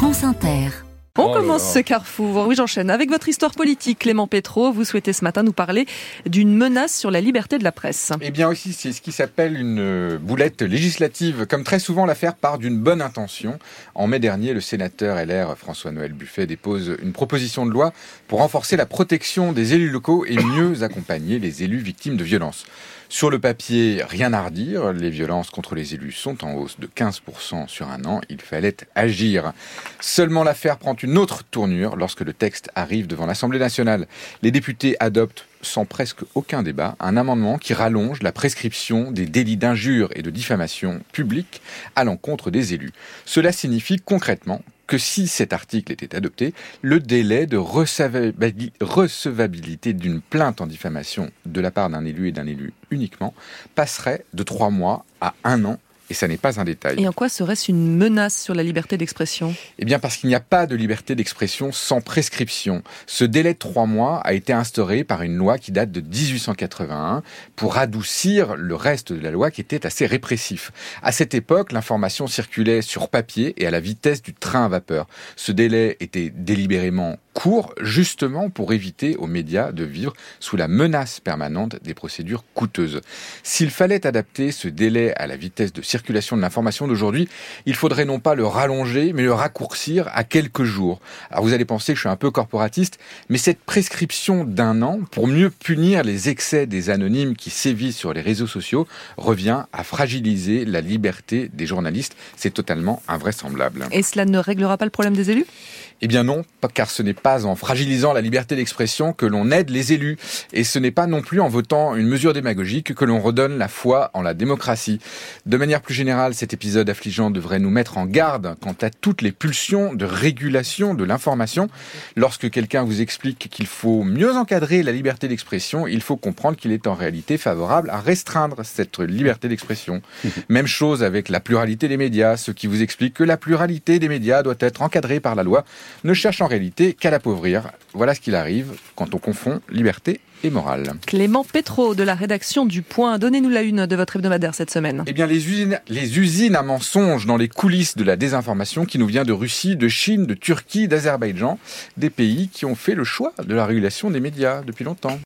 France Inter. On Oh commence là. ce carrefour. Oui, j'enchaîne. Avec votre histoire politique, Clément Pétro, vous souhaitez ce matin nous parler d'une menace sur la liberté de la presse. Eh bien aussi, c'est ce qui s'appelle une euh, boulette législative. Comme très souvent, l'affaire part d'une bonne intention. En mai dernier, le sénateur LR François-Noël Buffet dépose une proposition de loi pour renforcer la protection des élus locaux et mieux accompagner les élus victimes de violences. Sur le papier, rien à redire. Les violences contre les élus sont en hausse de 15% sur un an. Il fallait agir. Seulement l'affaire prend une autre tournure lorsque le texte arrive devant l'Assemblée nationale. Les députés adoptent sans presque aucun débat, un amendement qui rallonge la prescription des délits d'injure et de diffamation publique à l'encontre des élus. Cela signifie concrètement que si cet article était adopté, le délai de recevabili- recevabilité d'une plainte en diffamation de la part d'un élu et d'un élu uniquement passerait de trois mois à un an. Et ça n'est pas un détail. Et en quoi serait-ce une menace sur la liberté d'expression? Eh bien parce qu'il n'y a pas de liberté d'expression sans prescription. Ce délai de trois mois a été instauré par une loi qui date de 1881 pour adoucir le reste de la loi qui était assez répressif. À cette époque, l'information circulait sur papier et à la vitesse du train à vapeur. Ce délai était délibérément court, justement pour éviter aux médias de vivre sous la menace permanente des procédures coûteuses. S'il fallait adapter ce délai à la vitesse de circulation de l'information d'aujourd'hui, il faudrait non pas le rallonger, mais le raccourcir à quelques jours. Alors vous allez penser que je suis un peu corporatiste, mais cette prescription d'un an, pour mieux punir les excès des anonymes qui sévissent sur les réseaux sociaux, revient à fragiliser la liberté des journalistes. C'est totalement invraisemblable. Et cela ne réglera pas le problème des élus? Eh bien non, car ce n'est pas en fragilisant la liberté d'expression que l'on aide les élus, et ce n'est pas non plus en votant une mesure démagogique que l'on redonne la foi en la démocratie. De manière plus générale, cet épisode affligeant devrait nous mettre en garde quant à toutes les pulsions de régulation de l'information. Lorsque quelqu'un vous explique qu'il faut mieux encadrer la liberté d'expression, il faut comprendre qu'il est en réalité favorable à restreindre cette liberté d'expression. Même chose avec la pluralité des médias. Ceux qui vous expliquent que la pluralité des médias doit être encadrée par la loi ne cherchent en réalité qu'à l'appauvrir. Voilà ce qu'il arrive quand on confond liberté et morale. Clément Pétro de la rédaction du Point. Donnez-nous la une de votre hebdomadaire cette semaine. Eh bien, les usines, les usines à mensonges dans les coulisses de la désinformation qui nous vient de Russie, de Chine, de Turquie, d'Azerbaïdjan, des pays qui ont fait le choix de la régulation des médias depuis longtemps.